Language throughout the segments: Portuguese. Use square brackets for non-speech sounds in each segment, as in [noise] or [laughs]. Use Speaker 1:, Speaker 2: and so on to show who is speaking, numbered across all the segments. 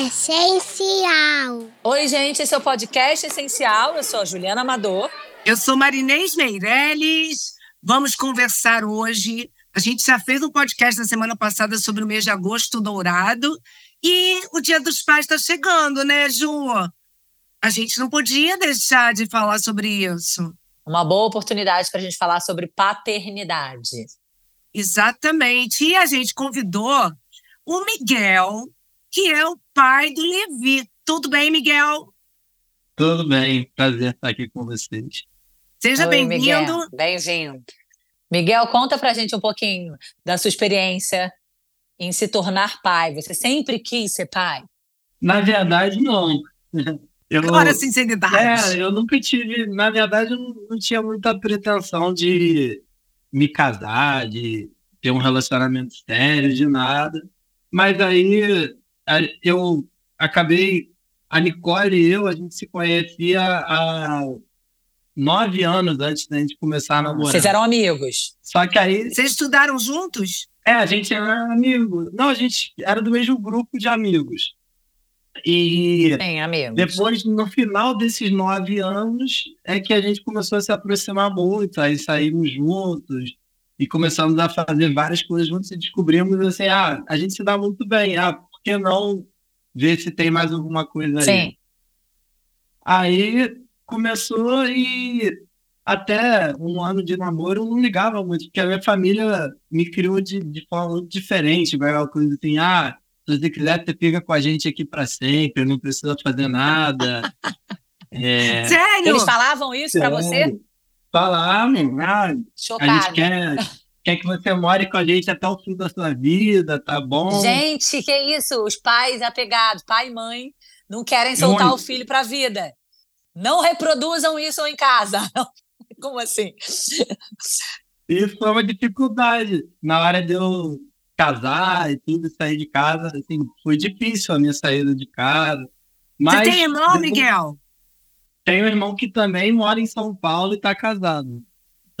Speaker 1: Essencial.
Speaker 2: Oi, gente, esse é o Podcast Essencial. Eu sou a Juliana Amador.
Speaker 3: Eu sou Marinês Meirelles. Vamos conversar hoje. A gente já fez um podcast na semana passada sobre o mês de agosto dourado. E o Dia dos Pais está chegando, né, Ju? A gente não podia deixar de falar sobre isso.
Speaker 2: Uma boa oportunidade para a gente falar sobre paternidade.
Speaker 3: Exatamente. E a gente convidou o Miguel, que é o pai do Levi. Tudo bem, Miguel?
Speaker 4: Tudo bem, prazer estar aqui com vocês.
Speaker 3: Seja bem-vindo.
Speaker 2: Bem-vindo. Miguel, conta pra gente um pouquinho da sua experiência em se tornar pai. Você sempre quis ser pai?
Speaker 4: Na verdade, não. [laughs]
Speaker 3: Eu, Agora, sinceridade.
Speaker 4: É, eu nunca tive. Na verdade, eu não, não tinha muita pretensão de me casar, de ter um relacionamento sério, de nada. Mas aí eu acabei. A Nicole e eu, a gente se conhecia há nove anos antes da gente começar a namorar.
Speaker 2: Vocês eram amigos.
Speaker 4: Só que aí.
Speaker 3: Vocês estudaram juntos?
Speaker 4: É, a gente era amigo. Não, a gente era do mesmo grupo de amigos. E
Speaker 2: Sim, amigos.
Speaker 4: depois, no final desses nove anos, é que a gente começou a se aproximar muito, aí saímos juntos e começamos a fazer várias coisas juntos e descobrimos assim, ah, a gente se dá muito bem, ah, que não ver se tem mais alguma coisa aí?
Speaker 2: Sim.
Speaker 4: Aí começou e até um ano de namoro eu não ligava muito, porque a minha família me criou de, de forma diferente, uma coisa assim, ah, se você quiser, você fica com a gente aqui para sempre, não precisa fazer nada. [laughs]
Speaker 3: É... Sério?
Speaker 2: Eles falavam isso para você?
Speaker 4: Falavam. Ah, a gente quer, quer que você more com a gente até o fim da sua vida, tá bom?
Speaker 2: Gente, que isso? Os pais apegados, pai e mãe, não querem soltar não... o filho para a vida. Não reproduzam isso em casa. [laughs] Como assim?
Speaker 4: Isso foi uma dificuldade. Na hora de eu casar e tudo, sair de casa, assim, foi difícil a minha saída de casa.
Speaker 3: Mas, Você tem irmão, Miguel?
Speaker 4: Tenho um irmão que também mora em São Paulo e está casado.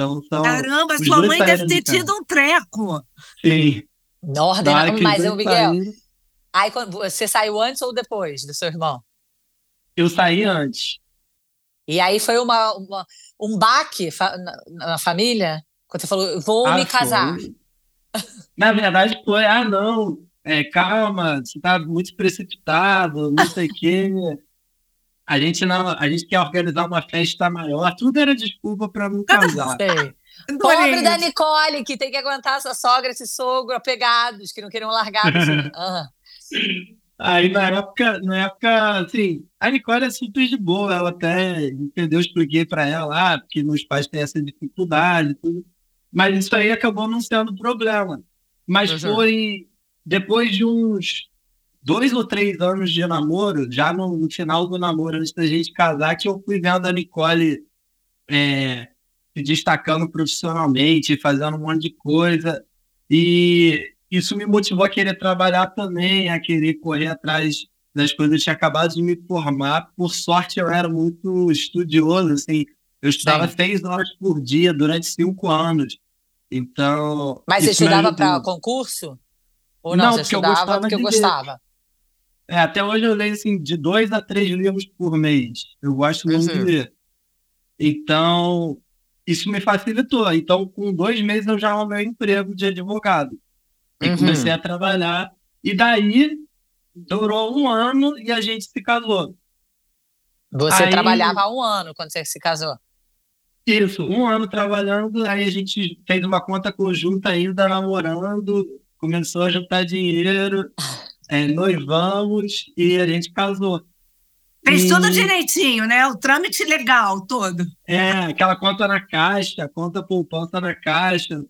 Speaker 4: Então, são
Speaker 3: Caramba, sua mãe deve ter de tido um treco.
Speaker 4: Sim.
Speaker 2: Nordem, mas eu, Miguel. Aí você saiu antes ou depois do seu irmão?
Speaker 4: Eu saí antes.
Speaker 2: E aí foi uma, uma um baque na, na, família? Quando você falou, vou ah, me casar. Foi.
Speaker 4: Na verdade, foi, ah, não, é, calma, você está muito precipitado, não sei o quê. [laughs] A gente, não, a gente quer organizar uma festa maior, tudo era desculpa para não casar.
Speaker 2: Pobre da Nicole, que tem que aguentar essa sogra, esse sogro apegados, que não queriam largar.
Speaker 4: Uhum. [laughs] Aí na época, na época, assim, a Nicole é simples de boa, ela até entendeu, expliquei para ela, ah, porque meus pais têm essa dificuldade, tudo. Mas isso aí acabou não sendo problema. Mas uhum. foi depois de uns dois ou três anos de namoro, já no, no, final do namoro, antes da gente casar, que eu fui vendo a Nicole é, se destacando profissionalmente, fazendo um monte de coisa. E isso me motivou a querer trabalhar também, a querer correr atrás das coisas. Eu tinha acabado de me formar. Por sorte, eu era muito estudioso, assim. Eu estudava Sim. seis horas por dia durante cinco anos. Então.
Speaker 2: Mas você estudava para concurso? Ou não, não você estudava porque eu gostava?
Speaker 4: É, até hoje eu leio assim, de dois a três livros por mês. Eu gosto muito uhum. de ler. Então, isso me facilitou. Então, com dois meses eu já arrumei emprego de advogado. E uhum. comecei a trabalhar. E daí, durou um ano e a gente se casou.
Speaker 2: Você aí, trabalhava há um ano quando você se casou?
Speaker 4: Isso, um ano trabalhando, aí a gente fez uma conta conjunta ainda, namorando, começou a juntar dinheiro, [laughs] é, noivamos e a gente casou.
Speaker 3: Fez e... tudo direitinho, né? O trâmite legal todo.
Speaker 4: É, aquela conta na caixa, conta poupança na caixa.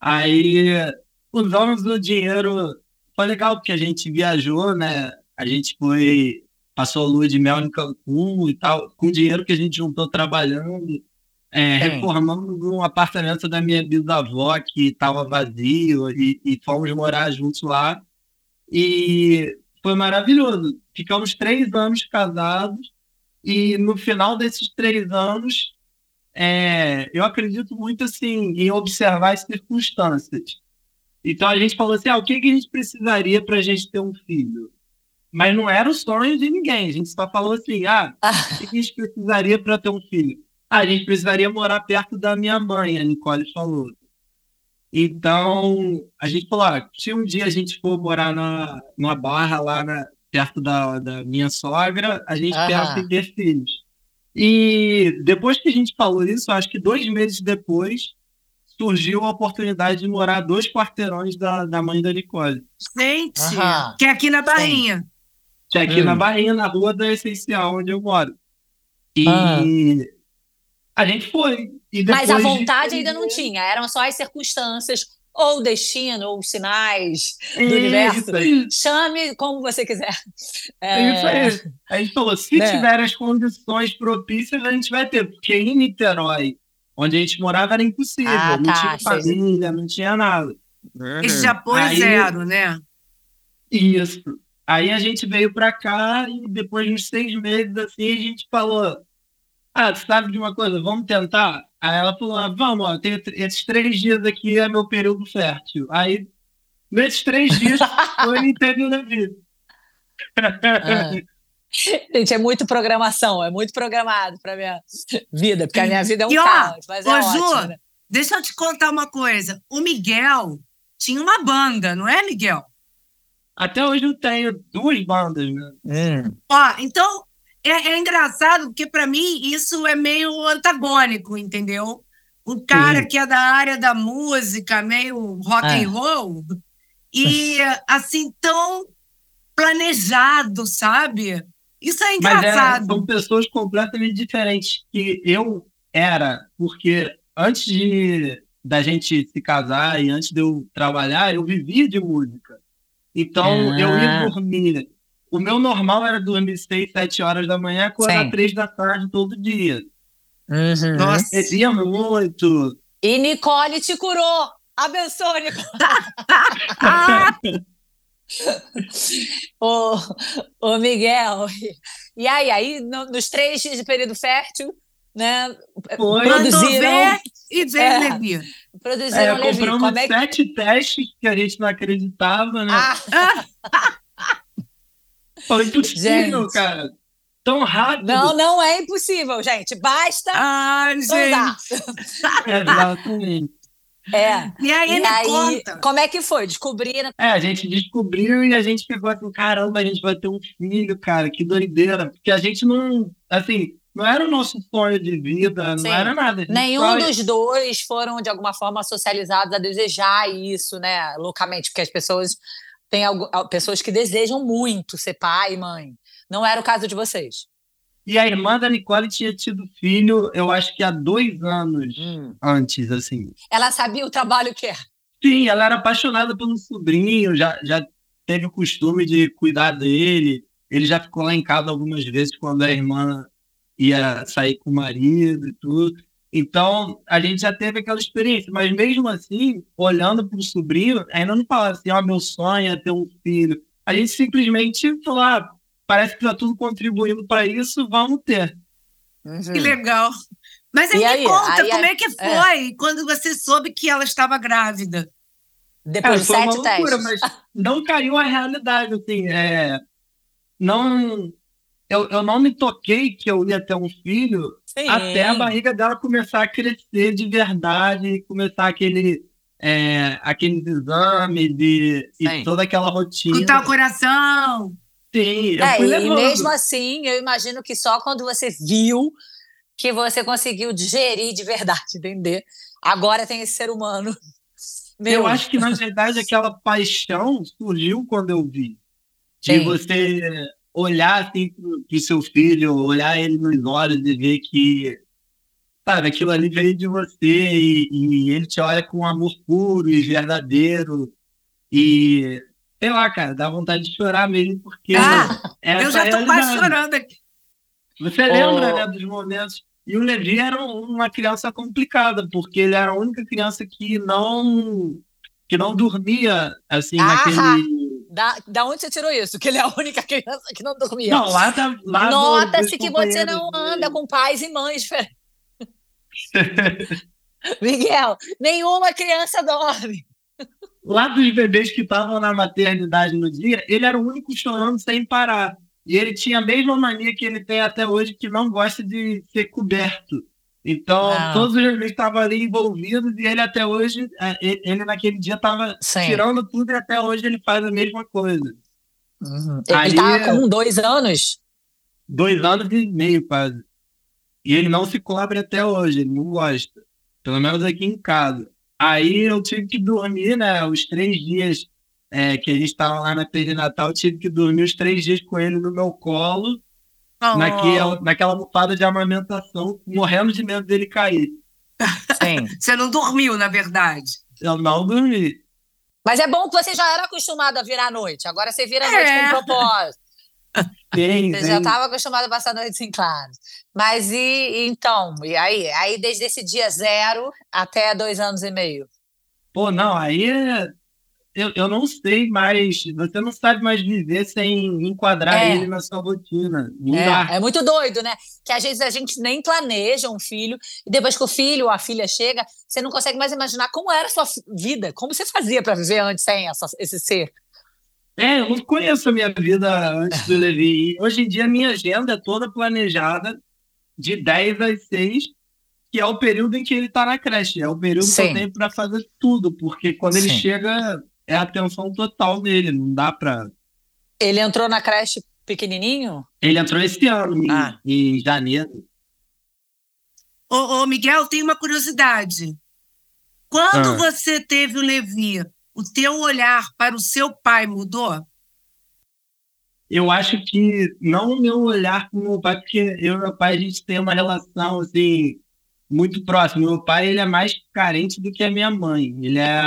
Speaker 4: Aí usamos o dinheiro. Foi legal porque a gente viajou, né? A gente foi, passou a lua de mel em Cancún e tal, com o dinheiro que a gente juntou trabalhando. É, reformamos um apartamento da minha bisavó que estava vazio e, e fomos morar juntos lá. E foi maravilhoso. Ficamos três anos casados e no final desses três anos, é, eu acredito muito assim em observar as circunstâncias. Então a gente falou assim: ah, o que, que a gente precisaria para a gente ter um filho? mas não era o sonho de ninguém. A gente só falou assim: ah,
Speaker 2: Ah. [laughs]
Speaker 4: o que a gente precisaria para ter um filho? Ah, a gente precisaria morar perto da minha mãe, a Nicole falou. Então, a gente falou: ah, se um dia a gente for morar na, numa barra lá na- perto da, da minha sogra, a gente
Speaker 2: Aham.
Speaker 4: pensa em ter filhos. E depois que a gente falou isso, acho que dois meses depois, surgiu a oportunidade de morar dois quarteirões da, da mãe da Nicole.
Speaker 3: Gente,
Speaker 2: Aham.
Speaker 3: que é aqui na Barrinha.
Speaker 4: Que é aqui
Speaker 2: Hum.
Speaker 4: na Barrinha, na rua da Essencial, onde eu moro. E
Speaker 2: Ah.
Speaker 4: a gente foi. E
Speaker 2: Mas a
Speaker 4: depois de
Speaker 2: vontade ainda não tinha, eram só as circunstâncias, ou o destino, ou os sinais do
Speaker 4: Isso
Speaker 2: universo.
Speaker 4: aí.
Speaker 2: Chame como você quiser.
Speaker 4: É isso aí. A gente falou, se
Speaker 2: Né?
Speaker 4: tiver as condições propícias, a gente vai ter. Porque em Niterói, onde a gente morava, era impossível.
Speaker 2: Ah,
Speaker 4: não
Speaker 2: tá,
Speaker 4: tinha
Speaker 2: sei.
Speaker 4: família, não tinha nada.
Speaker 3: Esse apoio
Speaker 4: Aí-
Speaker 3: zero, né?
Speaker 4: Isso. Aí a gente veio pra cá e depois de uns seis meses assim, a gente falou: Ah, sabe de uma coisa, vamos tentar? Aí ela falou: ah, Vamos, ó, tem esses três dias aqui é meu período fértil. Aí, nesses três dias, [laughs] foi e teve o Levi.
Speaker 2: Ah. Gente, é muito programação, é muito programado para minha vida, porque a minha vida é um
Speaker 3: E, ó,
Speaker 2: caos, mas é
Speaker 3: ô,
Speaker 2: ótimo.
Speaker 3: Ju,
Speaker 2: né?
Speaker 3: Deixa eu te contar uma coisa. O Miguel tinha uma banda, não é, Miguel?
Speaker 4: Até hoje eu tenho duas bandas, né?
Speaker 3: Ó, então é, é engraçado porque para mim isso é meio antagônico, entendeu? Um cara
Speaker 4: Sim.
Speaker 3: que é da área da música, meio rock
Speaker 2: É.
Speaker 3: and roll, [laughs] e assim tão planejado, sabe? Isso é
Speaker 4: é,
Speaker 3: engraçado.
Speaker 4: são pessoas completamente diferentes que eu era, porque antes de da gente se casar e antes de eu trabalhar, eu vivia de música. Então
Speaker 2: Ah.
Speaker 4: eu ia dormir. O meu normal era dormir 6, 7 horas da manhã, acordar
Speaker 2: Sim.
Speaker 4: 3 da tarde todo dia.
Speaker 2: Uhum.
Speaker 3: Nossa.
Speaker 4: Bebia muito.
Speaker 2: E Nicole te curou. Abençoe, Nicole.
Speaker 3: Ah, [laughs] [laughs]
Speaker 2: Ô, ô Miguel. E aí, aí no- nos três dias de período fértil, né?
Speaker 4: Foi.
Speaker 3: mandou
Speaker 2: Produziram,
Speaker 3: ver e ver
Speaker 2: É.
Speaker 3: Levi.
Speaker 4: É,
Speaker 2: produziram Levi.
Speaker 4: compramos
Speaker 2: Como é que...
Speaker 4: sete testes que a gente não acreditava, né?
Speaker 2: Ah, [laughs]
Speaker 4: Falei, impossível,
Speaker 2: Gente.
Speaker 4: cara. Tão rápido.
Speaker 2: não, não é impossível, gente. Basta
Speaker 3: Ai,
Speaker 2: usar.
Speaker 3: gente. [laughs]
Speaker 4: Exatamente.
Speaker 2: É.
Speaker 3: E aí,
Speaker 2: E aí,
Speaker 3: conta.
Speaker 2: como é que foi? Descobriram.
Speaker 4: É, a gente descobriu e a gente ficou assim, caramba, a gente vai ter um filho, cara, que doideira. Porque a gente não, assim, não era o nosso sonho de vida,
Speaker 2: Sim.
Speaker 4: não era nada.
Speaker 2: Nenhum
Speaker 4: só-
Speaker 2: dos dois foram, de alguma forma, socializados a desejar isso, né? Loucamente, porque as pessoas têm algu- pessoas que desejam muito ser pai e mãe. Não era o caso de vocês.
Speaker 4: E a irmã da Nicole tinha tido filho, eu acho que há dois anos antes, assim.
Speaker 2: Ela sabia o trabalho que é.
Speaker 4: Sim, ela era apaixonada pelo sobrinho, já, já teve o costume de cuidar dele. Ele já ficou lá em casa algumas vezes quando a irmã ia sair com o marido e tudo. Então, a gente já teve aquela experiência, mas mesmo assim, olhando para o sobrinho, ainda não falava assim, ó, meu sonho é ter um filho. A gente simplesmente falou, ah, parece que está tudo contribuindo para isso, vamos ter.
Speaker 3: Que legal. Mas aí,
Speaker 2: aí?
Speaker 3: me conta,
Speaker 2: Aí,
Speaker 3: como
Speaker 2: aí-
Speaker 3: é que foi quando você soube que ela estava grávida?
Speaker 2: Depois
Speaker 4: É,
Speaker 2: de
Speaker 4: foi uma
Speaker 2: sete
Speaker 4: loucura,
Speaker 2: testes.
Speaker 4: mas não caiu a realidade, assim, é, não, eu, eu não me toquei que eu ia ter um filho
Speaker 2: Sim.
Speaker 4: até a barriga dela começar a crescer de verdade, começar aquele, é, aqueles exames e, e toda aquela rotina.
Speaker 3: Escutar o coração.
Speaker 4: Sim, eu
Speaker 2: É,
Speaker 4: fui
Speaker 2: e mesmo assim, eu imagino que só quando você viu que você conseguiu digerir de verdade, entender? Agora tem esse ser humano. Meu,
Speaker 4: Eu acho que, na verdade, aquela paixão surgiu quando eu vi. De
Speaker 2: Sim.
Speaker 4: você olhar assim pro, seu filho, olhar ele nos olhos e ver que, sabe, aquilo ali veio de você e, e ele te olha com amor puro e verdadeiro. E, sei lá, cara, dá vontade de chorar mesmo, porque
Speaker 3: Ah, eu já
Speaker 4: é
Speaker 3: tô quase chorando aqui.
Speaker 4: Você
Speaker 2: Oh.
Speaker 4: lembra né, dos momentos. E o Levi era um- uma criança complicada, porque ele era a única criança que não que não dormia assim
Speaker 2: Ah!
Speaker 4: naquele.
Speaker 2: Da, da onde você tirou isso? Que ele é a única criança que não dormia.
Speaker 4: Não, lá do-
Speaker 2: Nota-se que você não anda com pais e mães diferentes. [laughs] Miguel, nenhuma criança dorme.
Speaker 4: lá dos bebês que estavam na maternidade no dia, ele era o único chorando sem parar. E ele tinha a mesma mania que ele tem até hoje, que não gosta de ser coberto. Então, ah. todos os bebês estavam ali envolvidos e ele até hoje, é, ele naquele dia estava tirando tudo e até hoje ele faz a mesma coisa.
Speaker 2: Uhum. Ele estava com dois anos?
Speaker 4: Dois anos e meio, quase. E ele não se cobre até hoje, ele não gosta. Pelo menos aqui em casa. Aí eu tive que dormir, né? Os três dias é, que a gente estava lá na perinatal, eu tive que dormir os três dias com ele no meu colo, oh. naquela, naquela almofada de amamentação, morrendo de medo dele cair.
Speaker 3: Sim. [laughs] você não dormiu, na verdade?
Speaker 4: Eu não dormi.
Speaker 2: Mas é bom que você já era acostumado a virar à noite. Agora você vira à noite é. com propósito. [laughs]
Speaker 4: Sim,
Speaker 2: Você
Speaker 4: sim.
Speaker 2: já estava acostumado a passar noites em claro. Mas e então? E aí? Aí desde esse dia zero até dois anos e meio?
Speaker 4: Pô, não, aí é, eu, eu não sei mais. Você não sabe mais viver sem enquadrar é. ele na sua rotina.
Speaker 2: É, é, muito doido, né? Que às vezes a gente nem planeja um filho, e depois que o filho ou a filha chega, você não consegue mais imaginar como era a sua vida, como você fazia para viver antes sem essa, esse ser.
Speaker 4: É, eu não conheço a minha vida antes do Levi. hoje em dia, a minha agenda é toda planejada de 10 às 6, que é o período em que ele está na creche. É o período Sim. que eu tenho para fazer tudo, porque quando Sim. ele chega, é a atenção total dele, não dá para.
Speaker 2: Ele entrou na creche pequenininho?
Speaker 4: Ele entrou esse ano, ah. em, em janeiro.
Speaker 3: Ô, ô, Miguel, tem uma curiosidade. Quando ah. você teve o Levi, o teu olhar para o seu pai mudou?
Speaker 4: Eu acho que não o meu olhar para o meu pai, porque eu e meu pai a gente tem uma relação assim muito próxima. Meu pai ele é mais carente do que a minha mãe. Ele é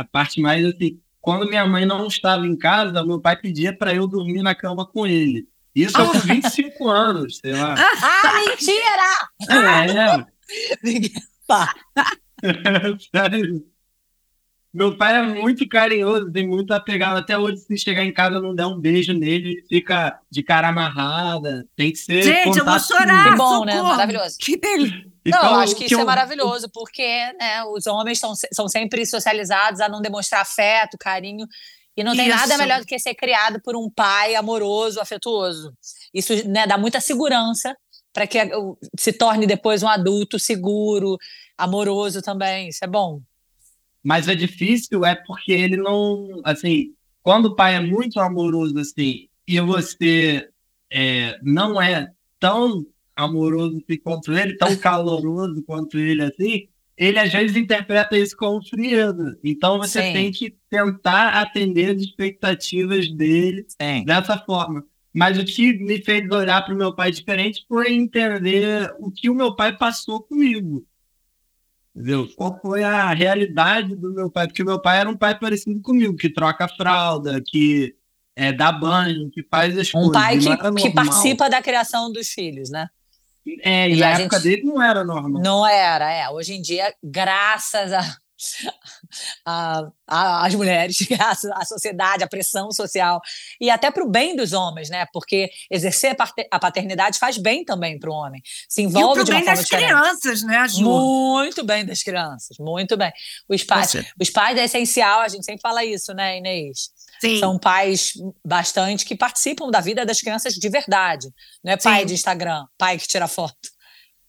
Speaker 4: a, parte mais assim. Quando minha mãe não estava em casa, meu pai pedia para eu dormir na cama com ele. Isso [laughs] com 25 anos, sei lá.
Speaker 2: Ah, mentira!
Speaker 4: É, é. Sério. [laughs] [laughs] Meu pai é muito carinhoso, tem muito apegado. Até hoje, se chegar em casa não der um beijo nele, fica de cara amarrada. Tem que ser.
Speaker 3: Gente, eu vou chorar.
Speaker 2: Que bom, né?
Speaker 3: socorro.
Speaker 2: né? Maravilhoso.
Speaker 3: Que delícia.
Speaker 2: Então, não, eu acho que, que isso é eu... é maravilhoso, porque né, os homens são, são sempre socializados a não demonstrar afeto, carinho. E não tem isso. nada melhor do que ser criado por um pai amoroso, afetuoso. Isso né, dá muita segurança para que se torne depois um adulto seguro, amoroso também. Isso é bom.
Speaker 4: Mas é difícil é porque ele não, assim, quando o pai é muito amoroso assim e você é, não é tão amoroso quanto ele, tão caloroso quanto ele assim, ele às vezes interpreta isso como frieza. Então você Sim. tem que tentar atender as expectativas dele Sim. dessa forma. Mas o que me fez olhar para o meu pai diferente foi entender o que o meu pai passou comigo. Entendeu? Qual foi a realidade do meu pai? Porque meu pai era um pai parecido comigo, que troca fralda, que é, dá banho, que faz as
Speaker 2: um
Speaker 4: coisas.
Speaker 2: Um pai que, que participa da criação dos filhos, né?
Speaker 4: É, e, e na época gente... dele não era normal.
Speaker 2: Não era, é. Hoje em dia, graças a [laughs] a, a, as mulheres, [laughs] a, a, sociedade, a pressão social e até para o bem dos homens, né? Porque exercer a paternidade faz bem também para o homem. Se envolve e de uma
Speaker 3: bem
Speaker 2: forma
Speaker 3: das
Speaker 2: diferente.
Speaker 3: crianças, né, Ju?
Speaker 2: Muito bem das crianças, muito bem. Os pais, os pais é essencial, a gente sempre fala isso, né, Inês? Sim. São pais bastante que participam da vida das crianças de verdade. Não é pai Sim. de Instagram, pai que tira foto.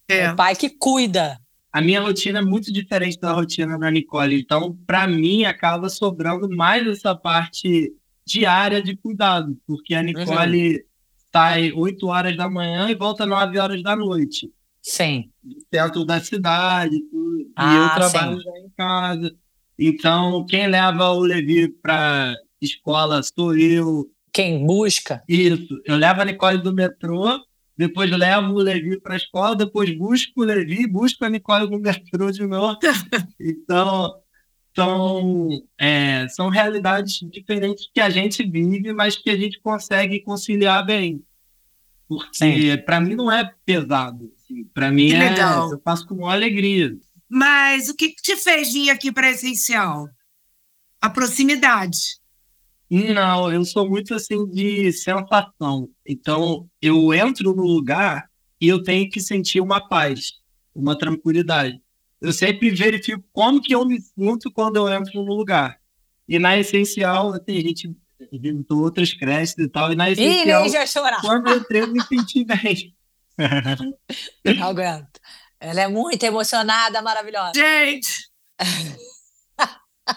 Speaker 2: É. é pai que cuida,
Speaker 4: a minha rotina é muito diferente da rotina da Nicole. Então, para mim, acaba sobrando mais essa parte diária de cuidado, porque a Nicole uhum. sai 8 horas da manhã e volta 9 horas da noite.
Speaker 2: Sim.
Speaker 4: Dentro da cidade, tudo. Ah, e eu trabalho sim. já em casa. Então, quem leva o Levi para escola sou eu.
Speaker 2: Quem busca?
Speaker 4: Isso. Eu levo a Nicole do metrô depois levo o Levi para a escola, depois busco o Levi, busco a Nicole no metrô de novo. [laughs] Então, são, é, são realidades diferentes que a gente vive, mas que a gente consegue conciliar bem. Porque para mim não é pesado. Assim. Para mim que é. Legal. Eu faço com uma alegria.
Speaker 3: Mas o que te fez vir aqui para Essencial? A proximidade.
Speaker 4: Não, eu sou muito assim de sensação. Então, eu entro no lugar e eu tenho que sentir uma paz, uma tranquilidade. Eu sempre verifico como que eu me sinto quando eu entro no lugar. E na essencial, a gente visitou outras creches e tal. E na essencial,
Speaker 2: Ih, já chorar.
Speaker 4: quando eu entrei, eu me senti bem. [laughs]
Speaker 2: Não aguento. Ela é muito emocionada, maravilhosa.
Speaker 3: Gente, [laughs]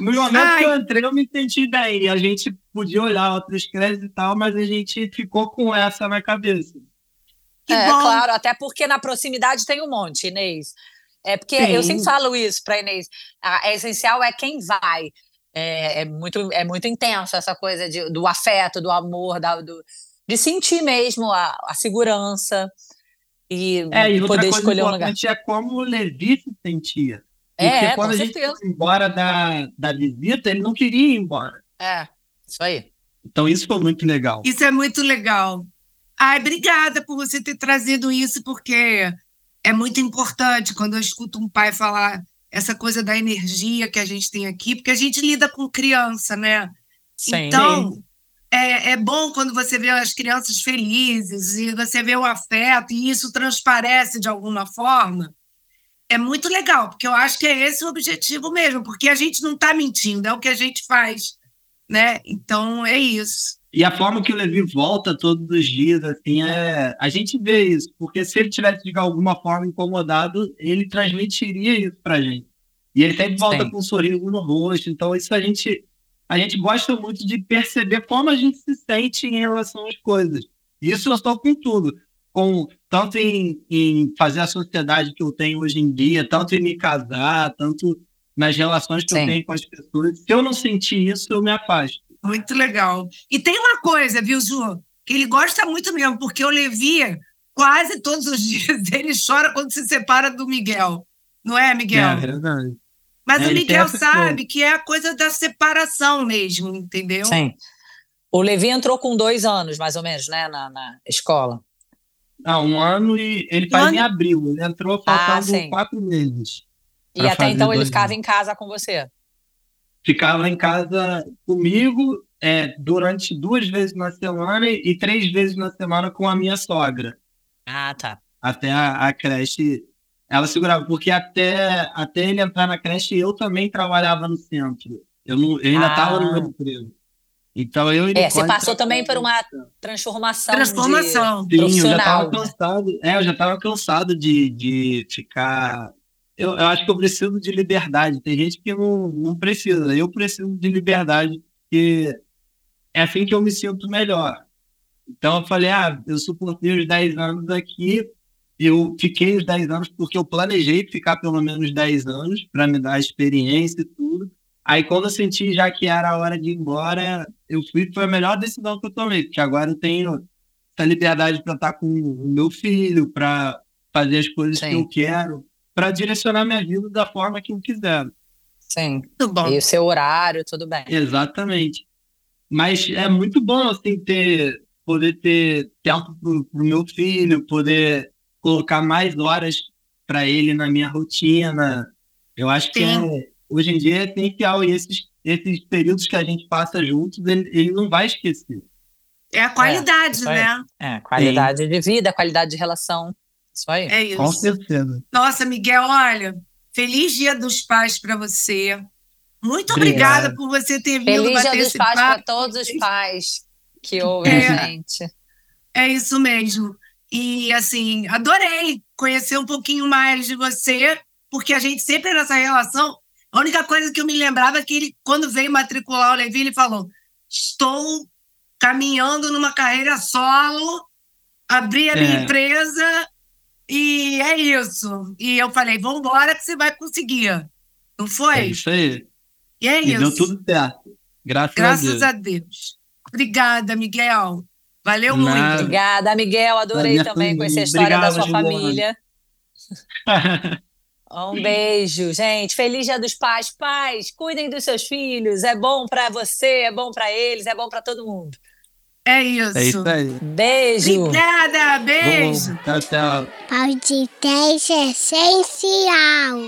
Speaker 4: No momento
Speaker 3: Ai.
Speaker 4: que eu entrei, eu me senti bem. A gente podia olhar outras creches e tal, mas a gente ficou com essa na cabeça.
Speaker 3: que
Speaker 2: é,
Speaker 3: bom.
Speaker 2: claro, até porque na proximidade tem um monte, Inês. É porque
Speaker 4: Sim.
Speaker 2: eu sempre falo isso para Inês. A, a essencial é quem vai. É, é muito, é muito intenso essa coisa de- do afeto, do amor, da- do- de sentir mesmo a, a segurança e
Speaker 4: É, e outra
Speaker 2: poder
Speaker 4: coisa
Speaker 2: escolher um lugar.
Speaker 4: importante é como o Levi se sentia.
Speaker 2: É,
Speaker 4: Porque
Speaker 2: com
Speaker 4: quando a gente
Speaker 2: certeza.
Speaker 4: foi embora da, da visita, ele não queria ir embora.
Speaker 2: É, isso aí.
Speaker 4: Então isso foi muito legal.
Speaker 3: Isso é muito legal. Ai, obrigada por você ter trazido isso, porque é muito importante quando eu escuto um pai falar essa coisa da energia que a gente tem aqui, porque a gente lida com criança, né?
Speaker 2: Sim.
Speaker 3: Então, é, é bom quando você vê as crianças felizes e você vê o afeto e isso transparece de alguma forma. É muito legal, porque eu acho que é esse o objetivo mesmo, porque a gente não está mentindo, é o que a gente faz, né? Então, é isso.
Speaker 4: E a forma que o Levi volta todos os dias, assim, é... a gente vê isso. Porque se ele tivesse de alguma forma incomodado, ele transmitiria isso pra gente. E ele sempre volta
Speaker 2: Sim.
Speaker 4: com um sorriso no rosto. Então isso a gente, a gente gosta muito de perceber como a gente se sente em relação às coisas. Isso eu estou com tudo. Com, tanto em, em fazer a sociedade que eu tenho hoje em dia, tanto em me casar, tanto nas relações que
Speaker 2: Sim.
Speaker 4: eu tenho com as pessoas. Se eu não sentir isso, eu me afasto.
Speaker 3: Muito legal. E tem uma coisa, viu, Ju? Que ele gosta muito mesmo, porque o Levi, quase todos os [laughs] dias, ele chora quando se separa do Miguel. Não é, Miguel?
Speaker 4: É verdade.
Speaker 3: Mas
Speaker 4: É,
Speaker 3: o Miguel sabe que é a coisa da separação mesmo, entendeu?
Speaker 2: Sim. O Levi entrou com dois anos, mais ou menos, né, na, na escola.
Speaker 4: Ah, um ano e ele faz
Speaker 3: ano?
Speaker 4: em abril. Ele entrou
Speaker 2: Ah,
Speaker 4: faltando
Speaker 2: sim.
Speaker 4: quatro meses.
Speaker 2: E até então ele ficava
Speaker 4: anos.
Speaker 2: em casa com você.
Speaker 4: Ficava em casa comigo é, durante duas vezes na semana e três vezes na semana com a minha sogra.
Speaker 2: Ah, tá.
Speaker 4: Até a, a creche. Ela segurava, porque até, até ele entrar na creche eu também trabalhava no centro. Eu, não, eu ainda
Speaker 2: Ah.
Speaker 4: estava no meu emprego. Então eu e
Speaker 2: É, você passou também por uma transformação.
Speaker 3: Transformação.
Speaker 4: Sim, eu já estava cansado. É, eu já estava cansado de, de ficar. Eu, eu acho que eu preciso de liberdade. Tem gente que não, não precisa. Eu preciso de liberdade, porque é assim que eu me sinto melhor. Então eu falei, ah, eu suportei os 10 anos aqui. Eu fiquei os 10 anos porque eu planejei ficar pelo menos 10 anos para me dar experiência e tudo. Aí quando eu senti já que era a hora de ir embora, eu fui, foi a melhor decisão que eu tomei, porque agora eu tenho essa liberdade para estar com o meu filho, para fazer as coisas
Speaker 2: Sim.
Speaker 4: que eu quero, para direcionar minha vida da forma que eu quiser.
Speaker 2: Sim.
Speaker 3: Muito bom.
Speaker 2: E o seu horário, tudo bem.
Speaker 4: Exatamente. Mas é muito bom assim ter poder ter tempo pro, pro meu filho, poder colocar mais horas para ele na minha rotina. Eu acho que
Speaker 3: Sim.
Speaker 4: é, hoje em dia é essencial e esses esses períodos que a gente passa juntos, ele, ele não vai esquecer.
Speaker 3: É a qualidade,
Speaker 2: aí.
Speaker 3: né?
Speaker 2: É, qualidade de vida, qualidade de relação. Isso aí.
Speaker 3: É isso.
Speaker 4: Com certeza.
Speaker 3: Nossa, Miguel, olha, feliz Dia dos Pais para você. Muito
Speaker 4: Obrigado.
Speaker 3: obrigada por você ter vindo
Speaker 2: Feliz
Speaker 3: bater
Speaker 2: Dia dos
Speaker 3: esse
Speaker 2: Pais para todos os pais que ouvem
Speaker 3: É.
Speaker 2: a gente.
Speaker 3: É isso mesmo. E, assim, adorei conhecer um pouquinho mais de você, porque a gente sempre nessa relação. A única coisa que eu me lembrava é que ele, quando veio matricular o Levi, ele falou: Estou caminhando numa carreira solo, abri a minha
Speaker 4: É.
Speaker 3: empresa e é isso. E eu falei: Vamos embora que você vai conseguir. Não foi?
Speaker 4: É isso aí.
Speaker 3: E é
Speaker 4: E
Speaker 3: isso.
Speaker 4: deu tudo certo. Graças,
Speaker 3: Graças
Speaker 4: a
Speaker 3: a Deus. Obrigada, Miguel. Valeu
Speaker 4: Nada.
Speaker 3: muito.
Speaker 2: Obrigada, Miguel. Adorei também
Speaker 4: foi
Speaker 2: conhecer a história da
Speaker 4: Obrigado,
Speaker 2: sua
Speaker 4: Juliana.
Speaker 2: família. [laughs] Um beijo, gente. Feliz Dia dos Pais. Pais, cuidem dos seus filhos. É bom pra você, é bom pra eles, é bom pra todo mundo.
Speaker 3: É isso.
Speaker 4: é isso aí.
Speaker 2: Beijo.
Speaker 3: Obrigada, beijo.
Speaker 4: Vamos, tchau, tchau.
Speaker 1: Podcast essencial.